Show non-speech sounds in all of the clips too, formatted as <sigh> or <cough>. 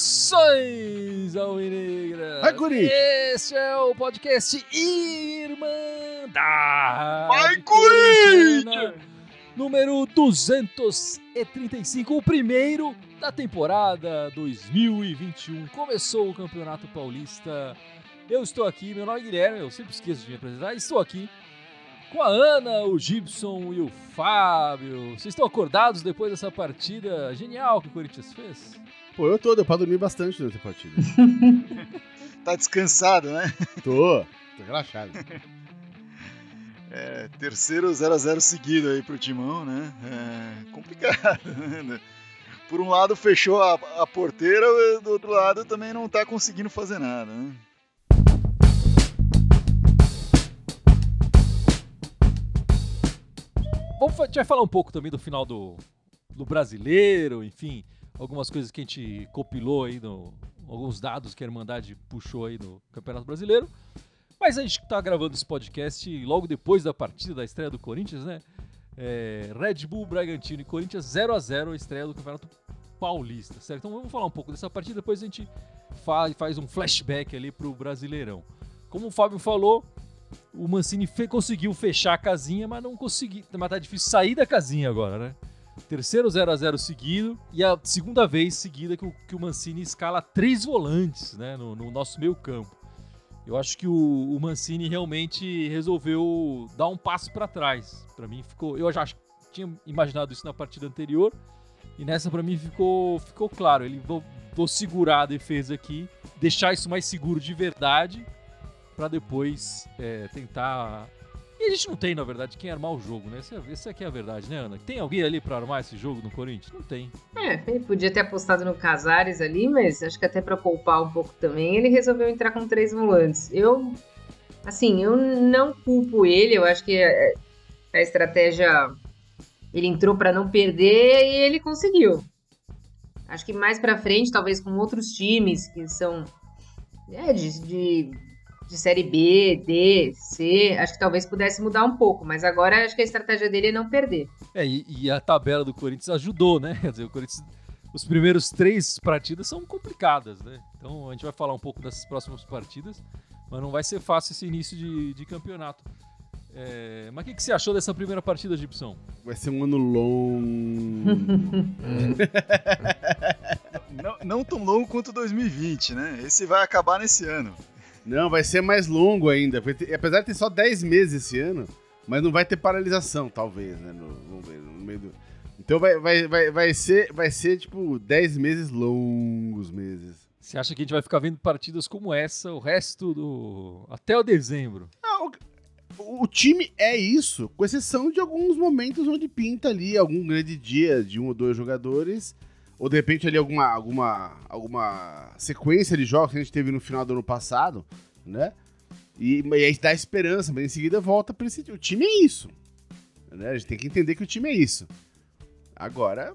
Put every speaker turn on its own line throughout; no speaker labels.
Saudações, Alvinegra!
Vai, Guri!
Este é o podcast Irmandade
Vai,
Corintiana, Número 235, o primeiro da temporada 2021. Começou o Campeonato Paulista. Eu estou aqui, meu nome é Guilherme, eu sempre esqueço de me apresentar. Estou aqui com a Ana, o Gibson e o Fábio. Vocês estão acordados depois dessa partida genial que o Corinthians fez?
Pô, eu tô, deu pra dormir bastante durante a partida. <laughs>
Tá descansado, né?
tô, tô relaxado. <laughs>
É, terceiro 0x0 seguido aí pro Timão, né? É complicado, né? Por um lado fechou a, a porteira, do outro lado também não tá conseguindo fazer nada, né?
Vamos, a gente vai falar um pouco também do final do, do brasileiro, enfim, algumas coisas que a gente compilou aí, no, alguns dados que a Irmandade puxou aí no Campeonato Brasileiro. Mas a gente tá gravando esse podcast logo depois da partida, da estreia do Corinthians, né? É, Red Bull, Bragantino e Corinthians 0 a 0 a estreia do Campeonato Paulista, certo? Então vamos falar um pouco dessa partida, depois a gente fa- faz um flashback ali pro Brasileirão. Como o Fábio falou, o Mancini fe- conseguiu fechar a casinha, mas não conseguiu. Mas tá difícil sair da casinha agora, né? Terceiro 0 a 0 seguido e a segunda vez seguida que o, que o Mancini escala três volantes né, no, no nosso meio campo. Eu acho que o, o Mancini realmente resolveu dar um passo para trás. Para mim ficou, eu já tinha imaginado isso na partida anterior e nessa para mim ficou, ficou claro. Ele vou, vou segurar a defesa aqui, deixar isso mais seguro de verdade para depois é, tentar. E a gente não tem, na verdade, quem armar o jogo, né? Essa, é- essa aqui é a verdade, né, Ana? Tem alguém ali para armar esse jogo no Corinthians? Não tem.
É, ele podia ter apostado no Casares ali, mas acho que até pra poupar um pouco também, ele resolveu entrar com três volantes. Eu, assim, eu não culpo ele, eu acho que é- a estratégia ele entrou pra não perder e ele conseguiu. Acho que mais pra frente, talvez com outros times que são é, de, de, de série B, D, C, acho que talvez pudesse mudar um pouco, mas agora acho que a estratégia dele é não perder.
É, e, e a tabela do Corinthians ajudou, né? Quer dizer, o Corinthians. Os primeiros três partidas são complicadas, né? Então a gente vai falar um pouco dessas próximas partidas, mas não vai ser fácil esse início de, de campeonato. É, mas o que, que você achou dessa primeira partida, Gibson?
Vai ser um ano longo. <laughs>
Não, não tão longo quanto 2020, né? Esse vai acabar nesse ano.
não, vai ser mais longo ainda. ter- apesar de ter só 10 meses esse ano, mas não vai ter paralisação, talvez, né? No, vamos ver, no meio do... Então vai, vai, vai, vai, ser, vai ser, tipo, 10 meses longos meses.
Você acha que a gente vai ficar vendo partidas como essa o resto do. até o dezembro?
O time é isso, com exceção de alguns momentos onde pinta ali algum grande dia de um ou dois jogadores, ou de repente ali alguma, alguma, alguma sequência de jogos que a gente teve no final do ano passado, né? E, e aí dá esperança, mas em seguida volta para esse. O time é isso. Né? A gente tem que entender que o time é isso. Agora,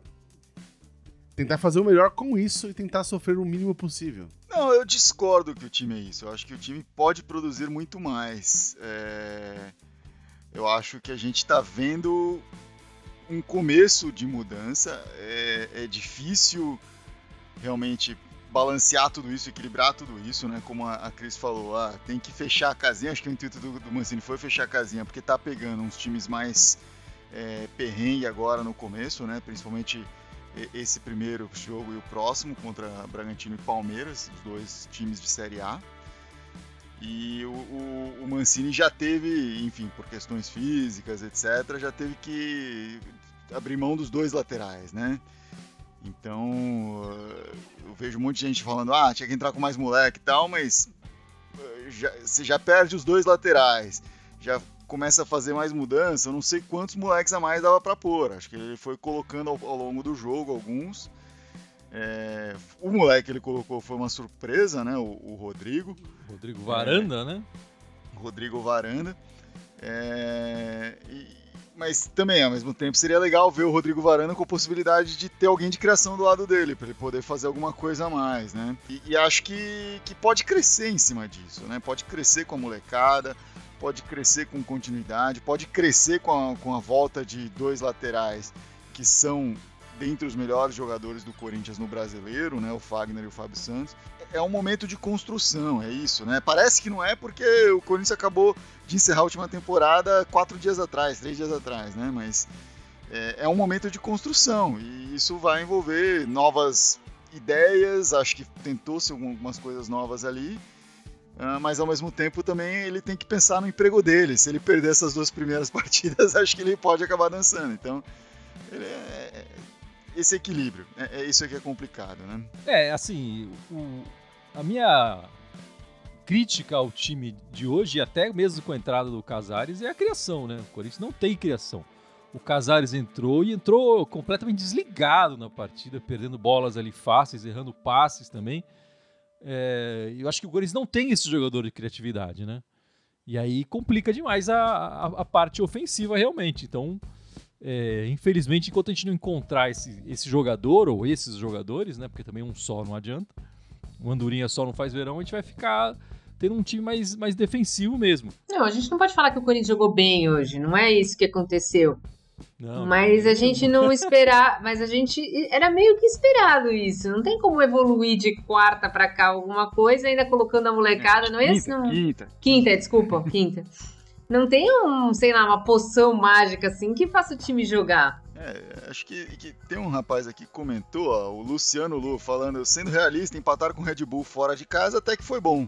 tentar fazer o melhor com isso e tentar sofrer o mínimo possível.
Não, eu discordo que o time é isso. Eu acho que o time pode produzir muito mais. É, Eu acho que a gente está vendo um começo de mudança. É, é difícil realmente balancear tudo isso, equilibrar tudo isso, né? Como a, Cris falou, ah, tem que fechar a casinha. Acho que o intuito do, do Mancini foi fechar a casinha, porque tá pegando uns times mais é, perrengue agora no começo, né? Principalmente esse primeiro jogo e o próximo contra Bragantino e Palmeiras, os dois times de Série A. E o, o- o Mancini já teve, enfim, por questões físicas, etc., já teve que abrir mão dos dois laterais, né? Então, eu vejo um monte de gente falando, ah, tinha que entrar com mais moleque e tal, mas eh, já- você já perde os dois laterais, já começa a fazer mais mudança, eu não sei quantos moleques a mais dava pra pôr. Acho que ele foi colocando ao, ao longo do jogo alguns. É, o moleque que ele colocou foi uma surpresa, né? O, o Rodrigo,
Rodrigo Varanda, né?
Rodrigo Varanda. É, e, mas também, ao mesmo tempo, seria legal ver o Rodrigo Varanda com a possibilidade de ter alguém de criação do lado dele, para ele poder fazer alguma coisa a mais, né? E, e, acho que, que pode crescer em cima disso, né? Pode crescer com a molecada, pode crescer com continuidade, pode crescer com a, com a volta de dois laterais que são dentre os melhores jogadores do Corinthians no brasileiro, né? O Fagner e o Fábio Santos. É um momento de construção, é isso, né? Parece que não é porque o Corinthians acabou de encerrar a última temporada quatro dias atrás, três dias atrás, né? Mas é, é um momento de construção e isso vai envolver novas ideias. Acho que tentou-se algumas coisas novas ali. Uh, mas ao mesmo tempo também ele tem que pensar no emprego dele. Se ele perder essas duas primeiras <laughs> partidas, acho que ele pode acabar dançando. Então, ele é, esse equilíbrio. É, é isso que é complicado, né?
É, assim, o, a minha crítica ao time de hoje, até mesmo com a entrada do Casares, é a criação, né? O Corinthians não tem criação. O Casares entrou e entrou completamente desligado na partida, perdendo bolas ali fáceis, errando passes também. É, eu acho que o Corinthians não tem esse jogador de criatividade, né? E aí complica demais a, a, a parte ofensiva realmente. Então, é, infelizmente, enquanto a gente não encontrar esse, esse jogador ou esses jogadores, né? Porque também um só não adianta. O Andorinha só não faz verão, a gente vai ficar tendo um time mais, mais defensivo mesmo.
Não, a gente não pode falar que o Corinthians jogou bem hoje. Não é isso que aconteceu. Não, mas a gente não esperar, mas a gente era meio que esperado isso. Não tem como evoluir de quarta para cá alguma coisa ainda colocando a molecada, não é isso? Não...
Quinta.
Quinta, desculpa, quinta. Não tem um, sei lá, uma poção mágica assim que faça o time jogar.
É, acho que, que, tem um rapaz aqui que comentou, ó, o Luciano Lu, falando, sendo realista, empatar com o Red Bull fora de casa até que foi bom.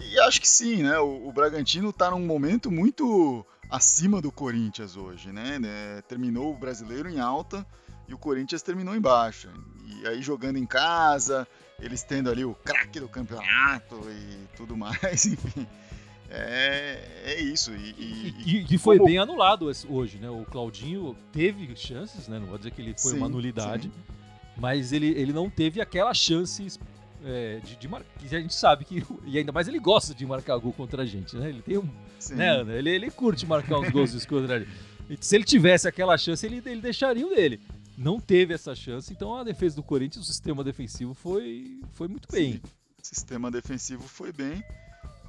E acho que sim, né? O, o Bragantino tá num momento muito acima do Corinthians hoje, né? né? Terminou o brasileiro em alta e o Corinthians terminou em baixa. E aí jogando em casa, eles tendo ali o craque do campeonato e tudo mais, <laughs> enfim. É, é isso. E,
e, e, e foi como... bem anulado hoje, né? O Claudinho teve chances, né? Não vou dizer que ele foi sim, uma nulidade, sim. mas ele, ele não teve aquela chance é, de, de marcar. A gente sabe que. E ainda mais ele gosta de marcar gol contra a gente, né? Ele tem um. Sim. Né, Ana? Ele, ele curte marcar uns gols contra a gente. Se ele tivesse aquela chance, ele, ele deixaria o dele. Não teve essa chance, então a defesa do Corinthians, o sistema defensivo foi, foi muito bem.
O sistema defensivo foi bem.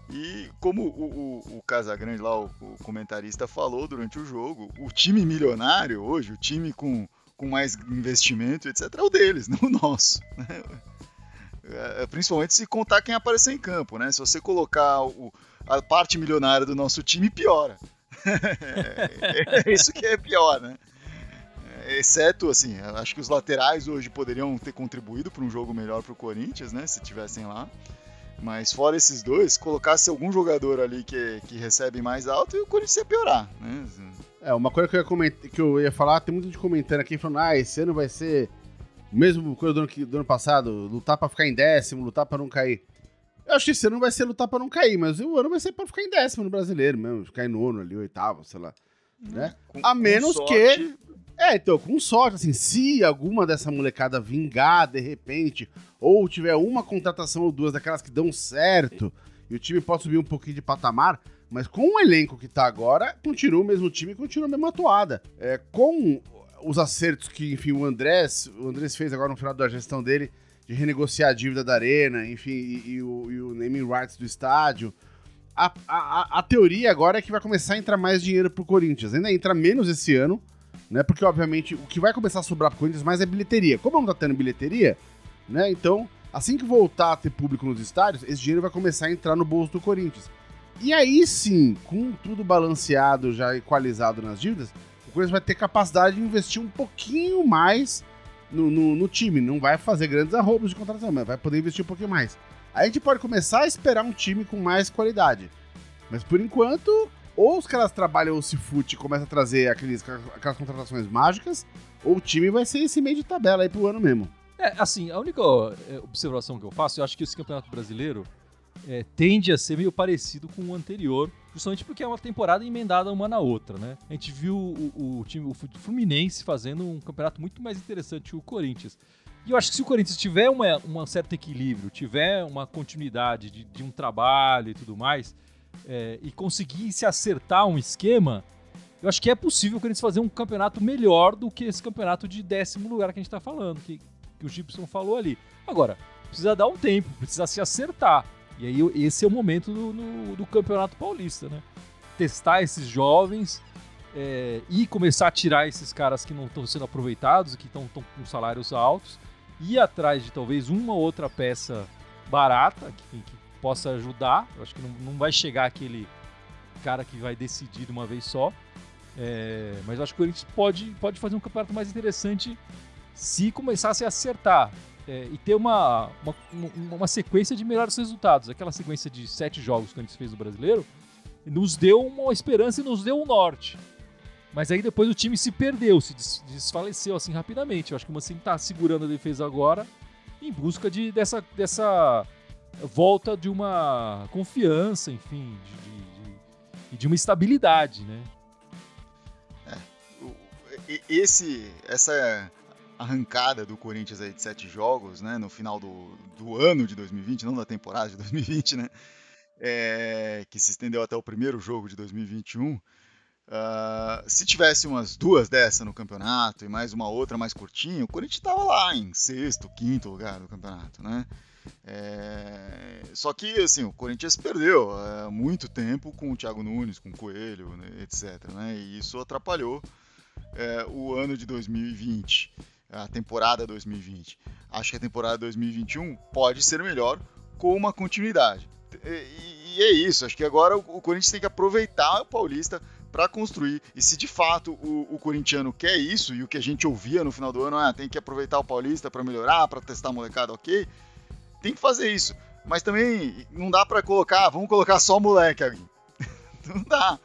E como o, o, o Casagrande lá, o, o, comentarista, falou durante o jogo, o time milionário hoje, o time com, com mais investimento, etc., é o deles, <laughs> não o nosso. Né? É, principalmente se contar quem apareceu em campo, né? Se você colocar o, a parte milionária do nosso time, piora. <laughs> é, isso que é pior, né? É, exceto, assim, acho que os laterais hoje poderiam ter contribuído para um jogo melhor para o Corinthians, né? Se tivessem lá. Mas fora esses dois, colocasse algum jogador ali que, que recebe mais alto, e o Corinthians ia piorar, né?
É, uma coisa que eu ia, comentar, que eu ia falar, tem muita gente comentando aqui, falando, ah, esse ano vai ser mesmo coisa do ano, do ano passado, lutar pra ficar em décimo, lutar pra não cair. Eu acho que esse ano vai ser lutar pra não cair, mas o ano vai ser pra ficar em décimo no brasileiro mesmo, ficar em nono ali, oitavo, sei lá. Né? Com, a menos que é, então, com sorte, assim, se alguma dessa molecada vingar de repente, ou tiver uma contratação ou duas daquelas que dão certo, e o time pode subir um pouquinho de patamar, mas com o elenco que tá agora, continua o mesmo time, continua a mesma atuada. É, com os acertos que, enfim, o Andrés, o Andrés fez agora no final da gestão dele, de renegociar a dívida da arena, enfim, e, e, o, e o, naming rights do estádio. A, a, a, teoria agora é que vai começar a entrar mais dinheiro pro Corinthians. Ainda entra menos esse ano, né? Porque, obviamente, o que vai começar a sobrar pro Corinthians mais é bilheteria. Como não tá tendo bilheteria, né? Então, assim que voltar a ter público nos estádios, esse dinheiro vai começar a entrar no bolso do Corinthians. E aí sim, com tudo balanceado, já equalizado nas dívidas, o Corinthians vai ter capacidade de investir um pouquinho mais no, no, no time. Não vai fazer grandes arrobos de contratação, mas vai poder investir um pouquinho mais. Aí a gente pode começar a esperar um time com mais qualidade. Mas por enquanto, ou os caras trabalham o Cifute e começam a trazer aqueles, aquelas contratações mágicas, ou o time vai ser esse meio de tabela aí pro ano mesmo.
É, assim, a única é, observação que eu faço, eu acho que esse campeonato brasileiro é, tende a ser meio parecido com o anterior, justamente porque é uma temporada emendada uma na outra, né? A gente viu o, o time, o Fluminense fazendo um campeonato muito mais interessante que o Corinthians. E eu acho que se o Corinthians tiver uma, um certo equilíbrio, tiver uma continuidade de, de um trabalho e tudo mais, é, e conseguir se acertar um esquema, eu acho que é possível o Corinthians fazer um campeonato melhor do que esse campeonato de décimo lugar que a gente tá falando, que, que o Gibson falou ali. Agora, precisa dar um tempo, precisa se acertar. E aí esse é o momento do, do Campeonato Paulista, né? Testar esses jovens é, e começar a tirar esses caras que não estão sendo aproveitados, que estão com salários altos, ir atrás de talvez uma ou outra peça barata que, que possa ajudar. Eu acho que não, não vai chegar aquele cara que vai decidir de uma vez só. É, mas eu acho que o Corinthians pode, pode fazer um campeonato mais interessante se começasse a acertar é, e ter uma, uma, uma, sequência de melhores resultados. Aquela sequência de sete jogos que a gente fez no brasileiro nos deu uma esperança e nos deu um norte. Mas aí depois o time se perdeu, se desfaleceu assim rapidamente. Eu acho que o Mancini está segurando a defesa agora em busca de, dessa, dessa volta de uma confiança, enfim, de, de, de uma estabilidade, né?
É, esse, essa arrancada do Corinthians aí de sete jogos, né, no final do, do ano de 2020, não da temporada de 2020, né, é, que se estendeu até o primeiro jogo de 2021. Uh, ah, se tivesse umas duas dessa no campeonato e mais uma outra mais curtinha, o Corinthians estava lá em sexto, quinto lugar do campeonato, né? É... Só que assim, o Corinthians perdeu muito tempo com o Thiago Nunes, com o Coelho, né, etc. Né? E isso atrapalhou é, o ano de 2020 a temporada 2020. Acho que a temporada 2021 pode ser melhor com uma continuidade. E, e é isso, acho que agora o, o, Corinthians tem que aproveitar o Paulista para construir. E se de fato o, o, corintiano quer isso, e o que a gente ouvia no final do ano, ah, tem que aproveitar o Paulista para melhorar, para testar a molecada, ok, tem que fazer isso. Mas também não dá para colocar, vamos colocar só moleque ali. <laughs> não dá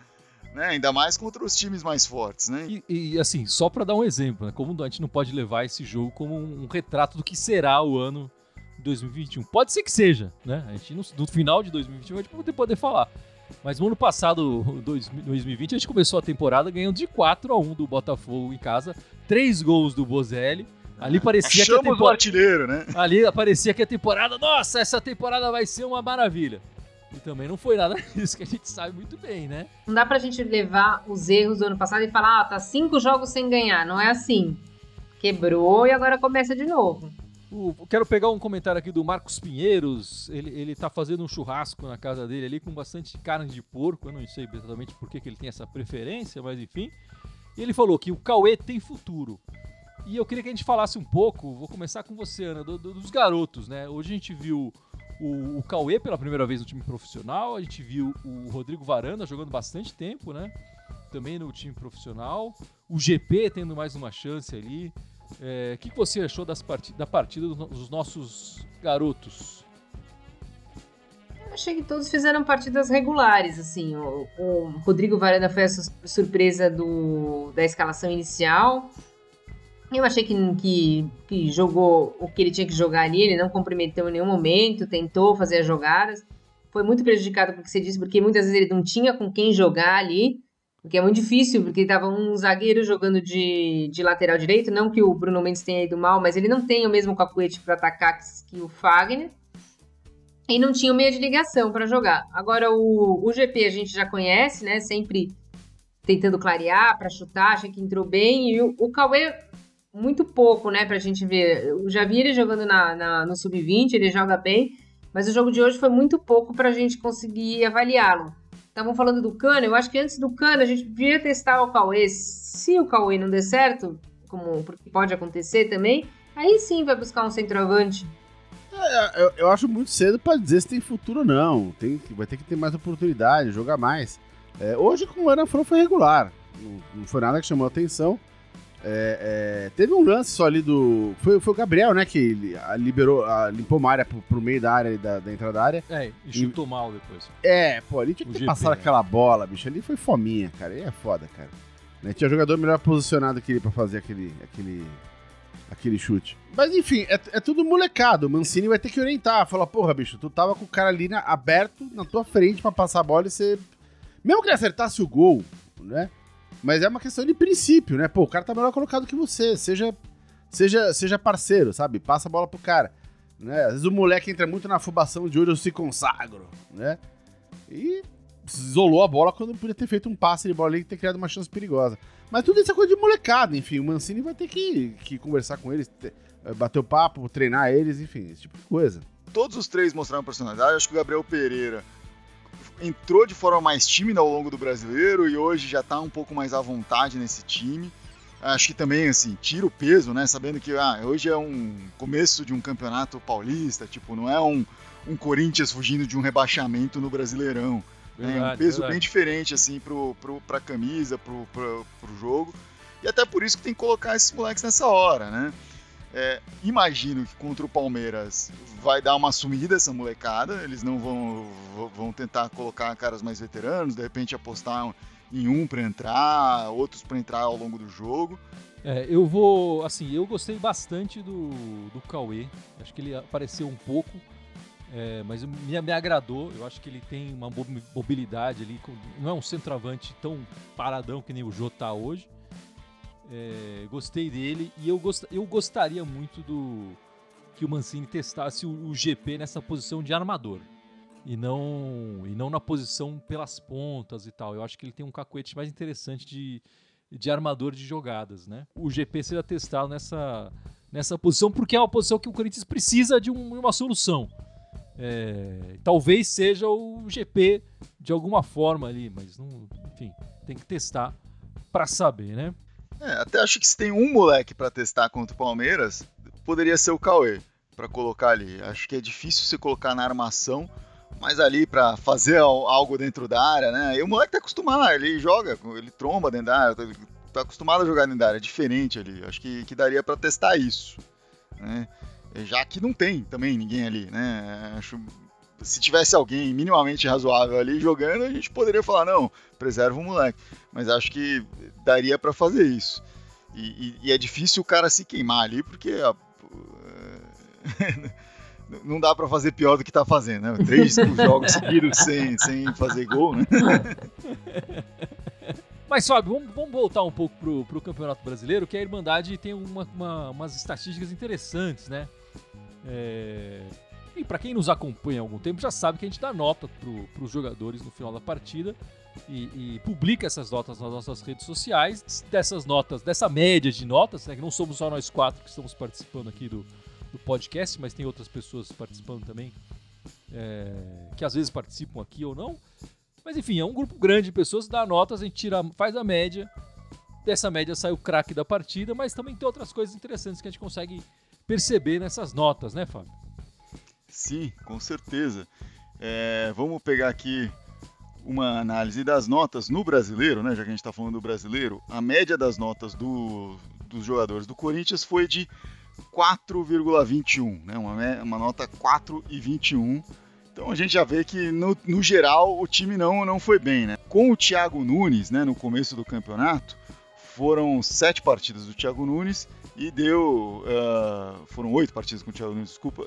né? Ainda mais contra os times mais fortes, né?
E, e assim, só para dar um exemplo, né? como a gente não pode levar esse jogo como um retrato do que será o ano 2021. Pode ser que seja, né? A gente no, no final de 2021 a gente vai poder falar. Mas no ano passado, 2020, a gente começou a temporada ganhando de 4 a 1 do Botafogo em casa, três gols do Bozelli. Ali parecia
Achamos
que a temporada...
artilheiro, né?
Ali parecia que a temporada, nossa, essa temporada vai ser uma maravilha. E também não foi nada <laughs> disso que a gente sabe muito bem, né?
Não dá pra gente levar os erros do ano passado e falar, ah, tá cinco jogos sem ganhar. Não é assim. Quebrou e agora começa de novo.
O, quero pegar um comentário aqui do Marcos Pinheiros. Ele, ele tá fazendo um churrasco na casa dele ali com bastante carne de porco. Eu não sei exatamente por que, que ele tem essa preferência, mas enfim. E ele falou que o Cauê tem futuro. E eu queria que a gente falasse um pouco, vou começar com você, Ana, do, do, dos garotos, né? Hoje a gente viu o, o Cauê pela primeira vez no time profissional. A gente viu o Rodrigo Varanda jogando bastante tempo, né? Também no time profissional. O GP tendo mais uma chance ali. É, o que, que você achou das part da partida dos nossos garotos?
Eu achei que todos fizeram partidas regulares, assim. O, o Rodrigo Varanda foi a surpresa do, da escalação inicial. Eu achei que, que, que, jogou o que ele tinha que jogar ali, ele não comprometeu em nenhum momento, tentou fazer as jogadas. Foi muito prejudicado porque você disse, porque muitas vezes ele não tinha com quem jogar ali, o que é muito difícil, porque estava um zagueiro jogando de, de lateral direito, não que o Bruno Mendes tenha ido mal, mas ele não tem o mesmo cacuete para atacar que o Fagner. E não tinha o meio de ligação para jogar. Agora o, o GP a gente já conhece, né? Sempre tentando clarear para chutar, achei que entrou bem. E o, o Cauê muito pouco, né, pra gente ver. Eu já vi ele jogando na, na no sub-20, ele joga bem, mas o jogo de hoje foi muito pouco pra gente conseguir avaliá-lo. Estavam falando do Cano, eu acho que antes do Cano a gente devia testar o Cauê. Se o Cauê não der certo, como porque pode acontecer também, aí sim vai buscar um centroavante.
É, eu, eu, acho muito cedo para dizer se tem futuro ou não. Tem, vai ter que ter mais oportunidade, jogar mais. É, hoje, como o Ana falou, foi regular. Não, não foi nada que chamou a atenção. É, é, teve um lance só ali do. Foi, foi o Gabriel, né? Que liberou, limpou uma área pro, pro meio da área da, da, entrada da área.
É, e chutou e, mal depois.
É, pô, ali tinha que ter passado né? aquela bola, bicho. Ali foi fominha, cara. Aí é foda, cara. Né? Tinha jogador melhor posicionado que ele pra fazer aquele, aquele, aquele chute. Mas enfim, é, é tudo molecado. O Mancini vai ter que orientar. Falar, porra, bicho, tu tava com o cara ali na, aberto na tua frente pra passar a bola e você. Mesmo que ele acertasse o gol, né? Mas é uma questão de princípio, né? Pô, o cara tá melhor colocado que você. Seja, seja, seja parceiro, sabe? Passa a bola pro cara. Né? Às vezes o moleque entra muito na afobação de hoje eu se consagro, né? E isolou a bola quando podia ter feito um passe de bola ali e ter criado uma chance perigosa. Mas tudo isso é coisa de molecada, enfim. O Mancini vai ter que, que conversar com eles, eh, bater o papo, treinar eles, enfim, esse tipo de coisa.
Todos os três mostraram personalidade. Acho que o Gabriel Pereira entrou de forma mais tímida ao longo do brasileiro e hoje já está um pouco mais à vontade nesse time. Acho que também, assim, tira o peso, né? Sabendo que ah, hoje é um começo de um campeonato paulista, tipo, não é um, um Corinthians fugindo de um rebaixamento no Brasileirão. Verdade, é um peso verdade. bem diferente, assim, pro, pro, pra camisa, pro, pro, pro jogo. E até por isso que tem que colocar esses moleques nessa hora, né? É, imagino que contra o Palmeiras vai dar uma sumida essa molecada. Eles não vão, vão tentar colocar caras mais veteranos, de repente apostar em um para entrar, outros para entrar ao longo do jogo.
É, eu vou, assim, eu gostei bastante do, do Cauê. Acho que ele apareceu um pouco. É, mas me, me agradou, eu acho que ele tem uma mobilidade ali, não é um centroavante tão paradão que nem o Jô tá hoje. É, gostei dele e eu, gost, eu gostaria muito do que o Mancini testasse o, o, GP nessa posição de armador e não e não na posição pelas pontas e tal. Eu acho que ele tem um cacuete mais interessante de, de armador de jogadas, né? O GP seria testado nessa nessa posição porque é uma posição que o Corinthians precisa de um, uma solução. É, talvez seja o GP de alguma forma ali, mas não, enfim, tem que testar para saber, né?
É, até acho que se tem um moleque para testar contra o Palmeiras, poderia ser o Cauê para colocar ali. Acho que é difícil você colocar na armação, mas ali para fazer algo dentro da área, né? E o moleque tá acostumado, ele joga, ele tromba dentro da área, tá, acostumado a jogar dentro da área, é diferente ali. Acho que, que daria para testar isso, né? Já que não tem também ninguém ali, né? Acho se tivesse alguém minimamente razoável ali jogando, a gente poderia falar, não, preserva o moleque. Mas acho que daria para fazer isso. E, e, e, é difícil o cara se queimar ali, porque ó, <laughs> não dá para fazer pior do que tá fazendo, né? Três <laughs> jogos seguidos sem, sem fazer gol, né?
Mas, Fábio, vamos, vamos, voltar um pouco pro, pro Campeonato Brasileiro, que a Irmandade tem uma, uma, umas estatísticas interessantes, né? É... E para quem nos acompanha há algum tempo já sabe que a gente dá nota para os jogadores no final da partida e, e, publica essas notas nas nossas redes sociais. Dessas notas, dessa média de notas, né, que não somos só nós quatro que estamos participando aqui do, do podcast, mas tem outras pessoas participando também, é, que às vezes participam aqui ou não. Mas enfim, é um grupo grande de pessoas, dá notas, a gente tira, faz a média. Dessa média sai o craque da partida, mas também tem outras coisas interessantes que a gente consegue perceber nessas notas, né, Fábio?
Sim, com certeza. É, vamos pegar aqui uma análise das notas no brasileiro, né? Já que a gente está falando do brasileiro, a média das notas do, dos jogadores do Corinthians foi de 4,21, né? Uma, uma nota 4,21. Então a gente já vê que no, no geral o time não, não foi bem, né? Com o Thiago Nunes, né? No começo do campeonato, foram sete partidas do Thiago Nunes e deu. Uh, foram oito partidas com o Thiago Nunes, desculpa.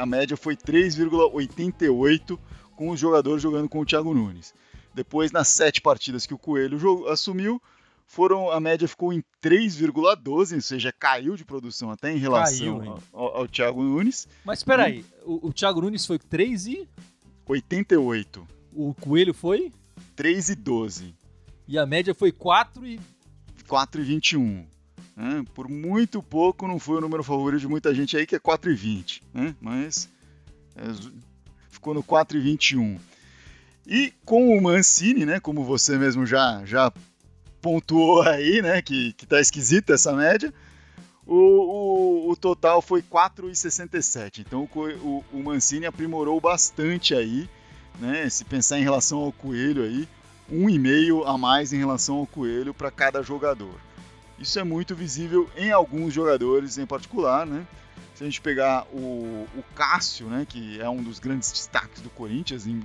A média foi 3,88 com os jogadores jogando com o Thiago Nunes. Depois, nas sete partidas que o Coelho assumiu, foram a média ficou em 3,12, ou seja, caiu de produção até em relação caiu, ao, ao, Thiago Nunes.
Mas espera aí, o, o Thiago Nunes foi 3 e
88.
O Coelho foi
3 e 12.
E a média foi 4 e
4 e 21. Né? Por muito pouco não foi o número favorito de muita gente aí, que é 4,20. Né? Mas é, ficou no 4,21. E com o Mancini, né, como você mesmo já, já pontuou aí, né, que, que tá esquisita essa média, o, o, o total foi 4,67. Então o, o Mancini aprimorou bastante aí, né, se pensar em relação ao Coelho aí, um e meio a mais em relação ao Coelho para cada jogador. Isso é muito visível em alguns jogadores em particular, né? Se a gente pegar o, o Cássio, né, que é um dos grandes destaques do Corinthians em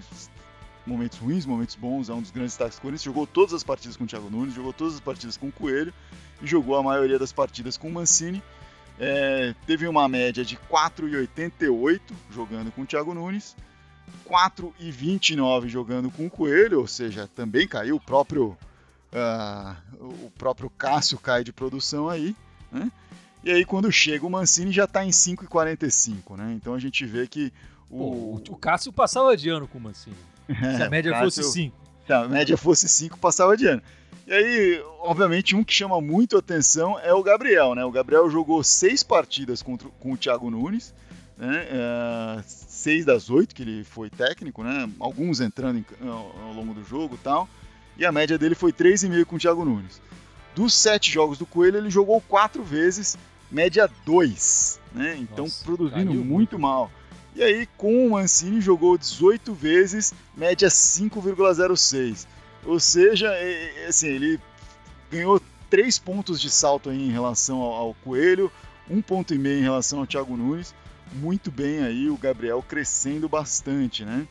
momentos ruins, momentos bons, é um dos grandes destaques do Corinthians, jogou todas as partidas com o Thiago Nunes, jogou todas as partidas com o Coelho e jogou a maioria das partidas com o Mancini. É, teve uma média de 4,88 jogando com o Thiago Nunes, 4,29 jogando com o Coelho, ou seja, também caiu o próprio uh, o próprio Cássio cai de produção aí, né? E aí quando chega o Mancini já está em 5,45, né? Então a gente vê que
o... Pô, o Cássio passava de ano com o Mancini. <laughs> É, Se a média Cássio... fosse 5.
a média fosse 5, passava de ano. E aí, obviamente, um que chama muito atenção é o Gabriel, né? O Gabriel jogou seis partidas contra, com o Thiago Nunes, né? É, seis das oito que ele foi técnico, né? Alguns entrando em, ao, ao, longo do jogo e tal. E a média dele foi 3,5 com o Thiago Nunes. Dos sete jogos do Coelho, ele jogou quatro vezes, média 2, né? Então, Nossa, produzindo muito, muito mal. E aí, com o Mancini, jogou 18 vezes, média 5,06. Ou seja, é, é, assim, ele ganhou três pontos de salto em relação ao, Coelho, um ponto e meio em relação ao Thiago Nunes. Muito bem aí, o Gabriel crescendo bastante, né?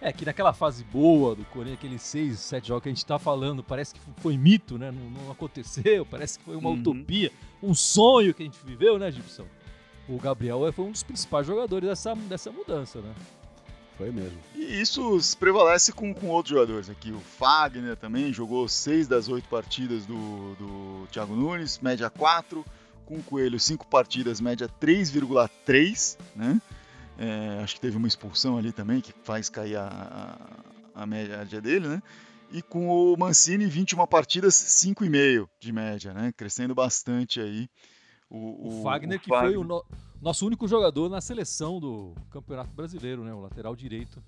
É, que naquela fase boa do Corinthians, aqueles seis, sete jogos que a gente tá falando, parece que foi mito, né? Não, não aconteceu, <laughs> parece que foi uma uhum. utopia, um sonho que a gente viveu, né, Gibson? O Gabriel foi um dos principais jogadores dessa, dessa mudança, né?
Foi mesmo.
E isso prevalece com, com outros jogadores aqui. O Fagner também jogou seis das oito partidas do, do Thiago Nunes, média 4. Com o Coelho, cinco partidas, média 3,3, né? É, acho que teve uma expulsão ali também que faz cair a, a, a média dele, né? E com o Mancini, 21 partidas, 5,5 de média, né? Crescendo bastante aí.
O, o, Fagner, o que foi o, no, nosso único jogador na seleção do Campeonato Brasileiro, né? O lateral direito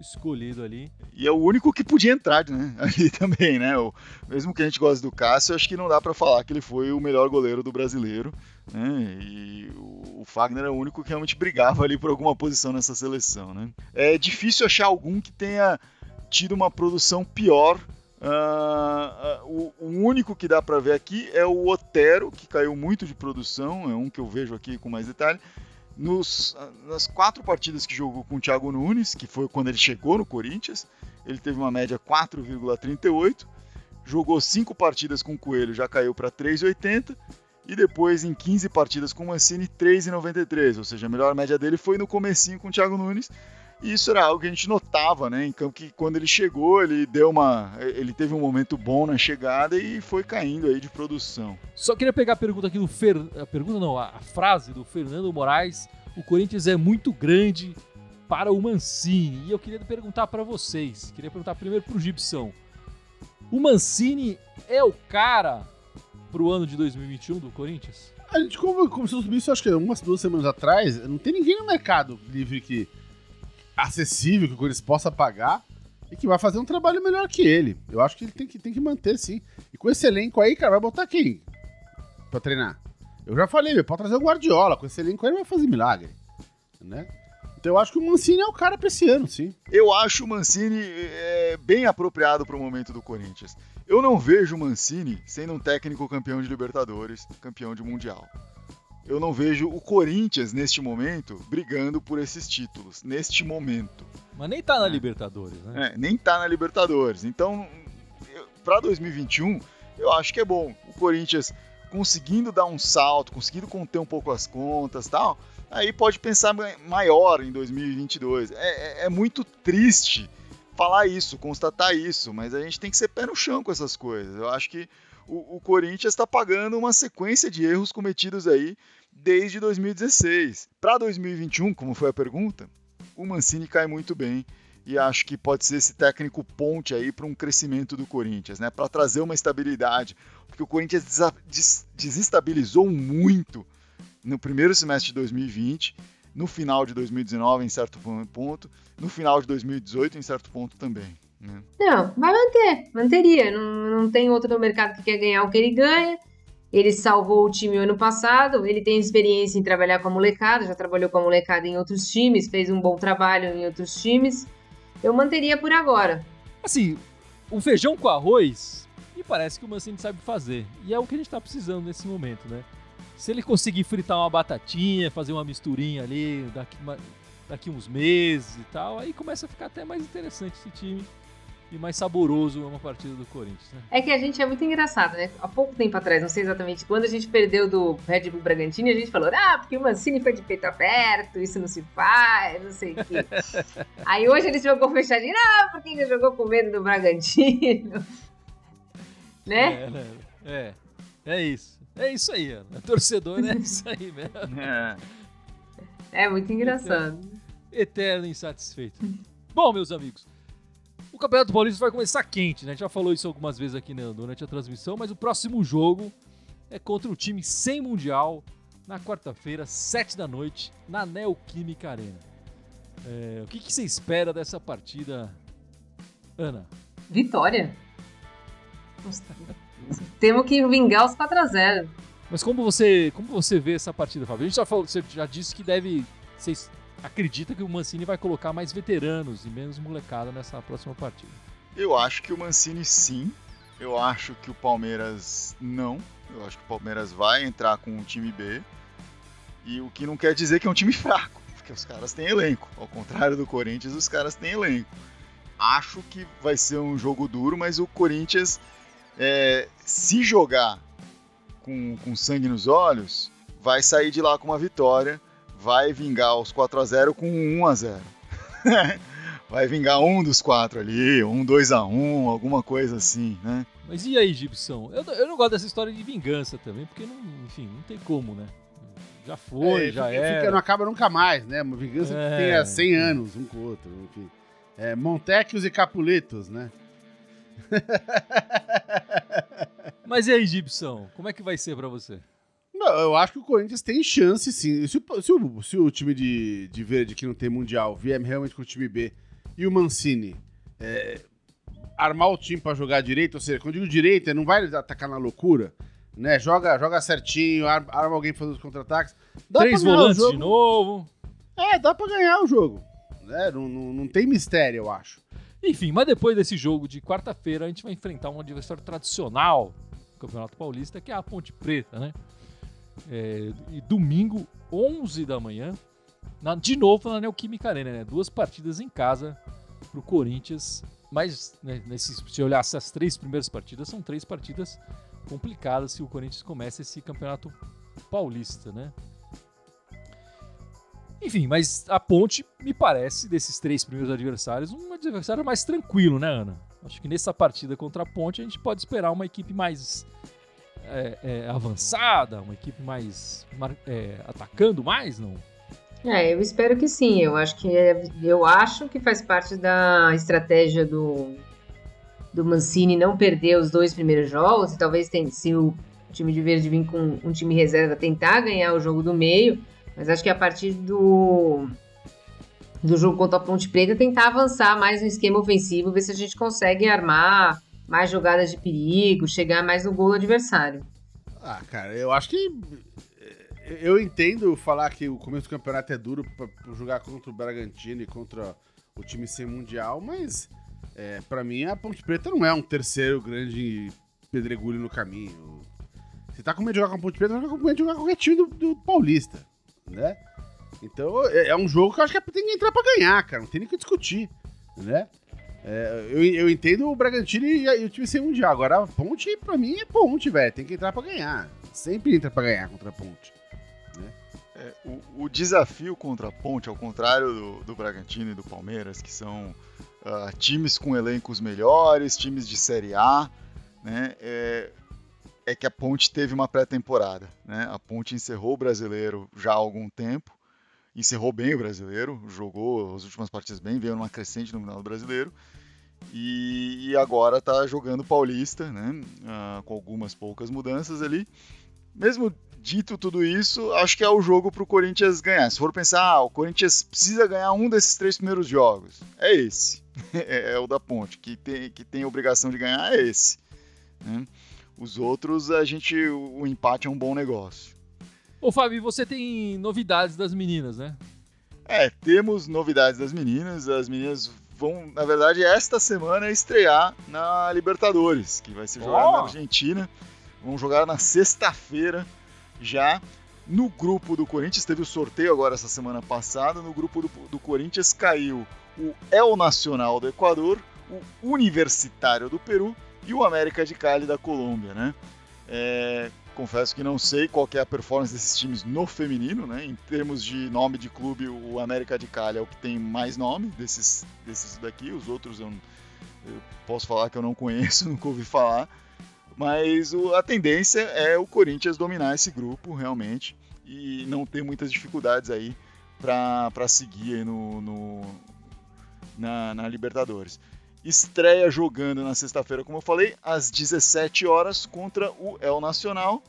escolhido ali.
E é o único que podia entrar, né? <laughs> Ali também, né? O, mesmo que a gente goste do Cássio, acho que não dá para falar que ele foi o melhor goleiro do brasileiro, né? E o, o Fagner é o único que realmente brigava ali por alguma posição nessa seleção, né? É difícil achar algum que tenha tido uma produção pior Uh, uh, o, o, único que dá para ver aqui é o Otero, que caiu muito de produção, é um que eu vejo aqui com mais detalhe. Nos, nas quatro partidas que jogou com o Thiago Nunes, que foi quando ele chegou no Corinthians, ele teve uma média 4,38. Jogou cinco partidas com o Coelho, já caiu para 3,80. E depois, em 15 partidas com o Mancini, 3,93. Ou seja, a melhor média dele foi no comecinho com o Thiago Nunes e isso era algo que a gente notava, né? Em campo que quando ele chegou, ele deu uma. Ele teve um momento bom na chegada e foi caindo aí de produção.
Só queria pegar a pergunta aqui do Fer. A pergunta não, a frase do Fernando Moraes. O Corinthians é muito grande para o Mancini. E eu queria perguntar para vocês. Queria perguntar primeiro pro Gibson. O Mancini é o cara pro ano de 2021 do Corinthians?
A gente começou a subir isso, acho que umas duas semanas atrás. Não tem ninguém no mercado livre que acessível que o Corinthians possa pagar e que vai fazer um trabalho melhor que ele. Eu acho que ele tem que, tem que manter, sim. E com esse elenco aí, cara, vai botar quem pra treinar? Eu já falei, pode trazer o Guardiola. Com esse elenco aí, ele vai fazer milagre. Né? Então eu acho que o Mancini é o cara pra esse ano, sim.
Eu acho o Mancini é, bem apropriado pro momento do Corinthians. Eu não vejo o Mancini sendo um técnico campeão de Libertadores, campeão de Mundial eu não vejo o Corinthians neste momento brigando por esses títulos, neste momento.
Mas nem tá na é. Libertadores, né?
É, nem tá na Libertadores. Então, para 2021, eu acho que é bom. O Corinthians conseguindo dar um salto, conseguindo conter um pouco as contas tal, aí pode pensar maior em 2022. É, é, é muito triste falar isso, constatar isso, mas a gente tem que ser pé no chão com essas coisas. Eu acho que o, o Corinthians está pagando uma sequência de erros cometidos aí desde 2016. Para 2021, como foi a pergunta, o Mancini cai muito bem e acho que pode ser esse técnico ponte aí para um crescimento do Corinthians, né? Para trazer uma estabilidade, porque o Corinthians desestabilizou muito no primeiro semestre de 2020, no final de 2019 em certo ponto, no final de 2018 em certo ponto também. Né?
Não, vai manter, manteria. Não, não tem outro no mercado que quer ganhar o que ele ganha. Ele salvou o time ano passado, ele tem experiência em trabalhar com a molecada, já trabalhou com a molecada em outros times, fez um bom trabalho em outros times. Eu manteria por agora.
Assim, o feijão com arroz, me parece que o Mancini sabe fazer. E é o que a gente tá precisando nesse momento, né? Se ele conseguir fritar uma batatinha, fazer uma misturinha ali daqui, daqui uns meses e tal, aí começa a ficar até mais interessante esse time e mais saboroso uma partida do Corinthians. Né?
É que a gente é muito engraçado, né? Há pouco tempo atrás, não sei exatamente quando a gente perdeu do Red Bull Bragantino, a gente falou, ah, porque o Mancini foi de peito aberto, isso não se faz, não sei o quê. <laughs> Aí hoje ele jogou fechadinho, ah, porque ele jogou com medo do Bragantino. <laughs> né?
É, né? é, é isso. É isso aí, Ana. Torcedor é isso aí mesmo. <laughs>
É, é muito engraçado.
Eterno, eterno insatisfeito. Bom, meus amigos, Campeonato Paulista vai começar quente, né? A gente já falou isso algumas vezes aqui né, durante a transmissão, mas o próximo jogo é contra um time sem Mundial, na quarta-feira, sete da noite, na Neoquímica Arena. É, o que, que você espera dessa partida, Ana?
Vitória. <laughs> Temos que vingar os 4x0.
Mas como você, como você vê essa partida, Fábio? A gente já falou, você já disse que deve. Vocês acredita que o Mancini vai colocar mais veteranos e menos molecada nessa próxima partida?
Eu acho que o Mancini sim. Eu acho que o Palmeiras não. Eu acho que o Palmeiras vai entrar com um time B. E o que não quer dizer que é um time <laughs> fraco, porque os caras têm elenco. Ao contrário do Corinthians, os caras têm elenco. Acho que vai ser um jogo duro, mas o Corinthians, é, se jogar com, com sangue nos olhos, vai sair de lá com uma vitória, vai vingar os 4 a 0 com um 1 a 0 <laughs> vai vingar um dos quatro ali, um 2 a 1 alguma coisa assim, né?
Mas e aí, Gibson? Eu, eu não gosto dessa história de vingança também, porque, não, enfim, não tem como, né? Já foi, é, já fica,
é. não acaba nunca mais, né? Uma vingança é. que tenha 100 anos um com o outro, enfim. É, Montecchios e Capuletos, né? <laughs>
Mas e aí, Gibson? Como é que vai ser para você?
Não, eu acho que o Corinthians tem chance, sim. Se, se, o, se o time de, de verde que não tem mundial vier realmente com o time B e o Mancini é, armar o time para jogar direito, ou seja, quando eu digo direito, é não vai atacar na loucura, né? Joga, joga certinho, arma, arma alguém fazendo os contra-ataques.
Três volantes de novo.
É, dá para ganhar o jogo. Né? Não, não, não tem mistério, eu acho.
Enfim, mas depois desse jogo de quarta-feira, a gente vai enfrentar um adversário tradicional do Campeonato Paulista, que é a Ponte Preta, né? É, e domingo, 11 da manhã, na, de novo na Neoquímica Arena, né? Duas partidas em casa pro Corinthians. Mas, né, nesse, se olhar essas três primeiras partidas, são três partidas complicadas se o Corinthians começa esse campeonato paulista, né? Enfim, mas a Ponte me parece, desses três primeiros adversários, um adversário mais tranquilo, né, Ana? Acho que nessa partida contra a Ponte a gente pode esperar uma equipe mais é, é, avançada, uma equipe mais é, atacando mais, não?
É, eu espero que sim. Eu acho que é, eu acho que faz parte da estratégia do do Mancini não perder os dois primeiros jogos e talvez tem, se o time de verde vir com um time reserva tentar ganhar o jogo do meio, mas acho que a partir do do jogo contra a Ponte Preta tentar avançar mais no esquema ofensivo, ver se a gente consegue armar mais jogadas de perigo, chegar mais no gol do adversário.
Ah, cara, eu acho que eu entendo falar que o começo do campeonato é duro para jogar contra o Bragantino e contra o time sem mundial, mas é, para mim a Ponte Preta não é um terceiro grande pedregulho no caminho. Se tá com medo de jogar com a Ponte Preta, vai com medo de jogar com qualquer time do, do Paulista, né? Então é, é, um jogo que eu acho que tem que entrar para ganhar, cara. Não tem nem que discutir, né? É, eu, eu entendo o Bragantino e, e, o time sem mundial. Agora a Ponte, pra mim, é Ponte, velho. Tem que entrar para ganhar. Sempre entra para ganhar contra a Ponte.
É, o, o, desafio contra a Ponte, ao contrário do, do Bragantino e do Palmeiras, que são uh, times com elencos melhores, times de Série A, né, é, é que a Ponte teve uma pré-temporada. Né? A Ponte encerrou o brasileiro já há algum tempo, encerrou bem o brasileiro, jogou as últimas partidas bem, veio numa crescente no final do brasileiro. E, e agora está jogando Paulista, né? Uh, com algumas poucas mudanças ali. Mesmo dito tudo isso, acho que é o jogo para o Corinthians ganhar. Se for pensar, ah, o Corinthians precisa ganhar um desses três primeiros jogos, é esse. <laughs> é, é, o da Ponte. Que tem, que tem obrigação de ganhar é esse. Né? Os outros, a gente, o empate é um bom negócio.
Ô, Fábio, você tem novidades das meninas, né?
É, temos novidades das meninas. As meninas vão, na verdade, esta semana estrear na Libertadores, que vai ser jogada oh. na Argentina. Vão jogar na sexta-feira já no grupo do Corinthians. Teve o sorteio agora essa semana passada. No grupo do, do Corinthians caiu o El Nacional do Equador, o Universitário do Peru e o América de Cali da Colômbia, né? É, confesso que não sei qual é a performance desses times no feminino, né? Em termos de nome de clube, o América de Cali é o que tem mais nome desses, desses daqui. Os outros eu, eu posso falar que eu não conheço, <laughs> nunca ouvi falar. Mas o, a tendência é o Corinthians dominar esse grupo realmente e não ter muitas dificuldades aí para seguir aí no, no na, na, Libertadores. Estreia jogando na sexta-feira, como eu falei, às 17 horas contra o El Nacional.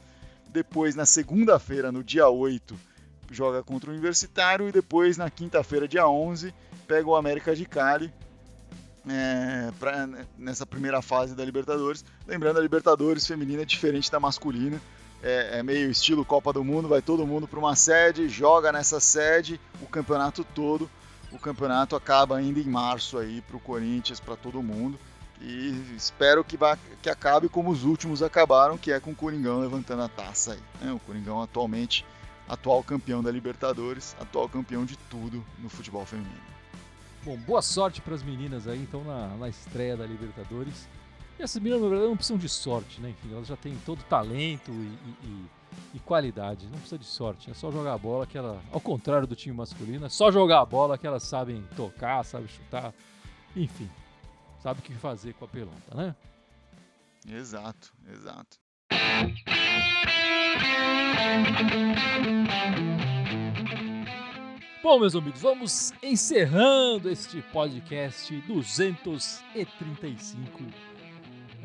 Depois, na segunda-feira, no dia 8, joga contra o Universitário. E depois, na quinta-feira, dia 11, pega o América de Cali é, pra, nessa primeira fase da Libertadores. Lembrando, a Libertadores feminina é diferente da masculina. É, é meio estilo Copa do Mundo, vai todo mundo para uma sede, joga nessa sede o campeonato todo. O campeonato acaba ainda em março aí para o Corinthians, para todo mundo. E espero que, vá, que acabe como os últimos acabaram, que é com o Coringão levantando a taça aí. Né? O Coringão atualmente atual campeão da Libertadores, atual campeão de tudo no futebol feminino.
Bom, boa sorte para as meninas aí, então, na, na estreia da Libertadores. E essas meninas, na verdade, não precisam de sorte, né? Enfim, elas já têm todo talento e, e, e, qualidade. Não precisa de sorte, é só jogar a bola que ela, ao contrário do time masculino, é só jogar a bola que elas sabem tocar, sabem chutar, enfim, sabe o que fazer com a pelota, né?
Exato, exato.
Bom, meus amigos, vamos encerrando este podcast 235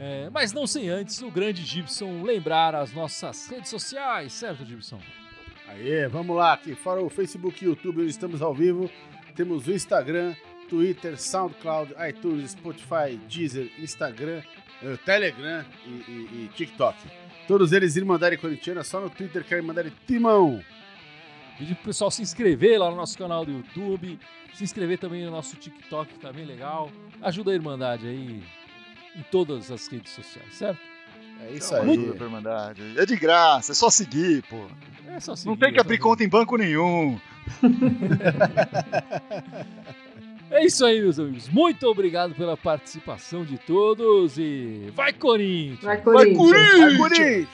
é, mas não sem antes o grande Gibson lembrar as nossas redes sociais, certo, Gibson?
Aê, vamos lá, aqui fora o Facebook e YouTube, estamos ao vivo. Temos o Instagram, Twitter, SoundCloud, iTunes, Spotify, Deezer, Instagram, uh, Telegram e, e, e, TikTok. Todos eles Irmandade Corintiana, só no Twitter querem mandar Timão.
Pedir pro pessoal se inscrever lá no nosso canal do YouTube, se inscrever também no nosso TikTok, que tá bem legal. Ajuda a Irmandade aí em todas as redes sociais, certo?
É isso então, aí.
É de graça, é só seguir, pô. É só seguir. Não tem que é abrir conta em banco nenhum. <laughs>
é isso aí, meus amigos. Muito obrigado pela participação de todos e vai Corinthians!
Vai Corinthians! Vai Corinthians! Vai, Corinthians!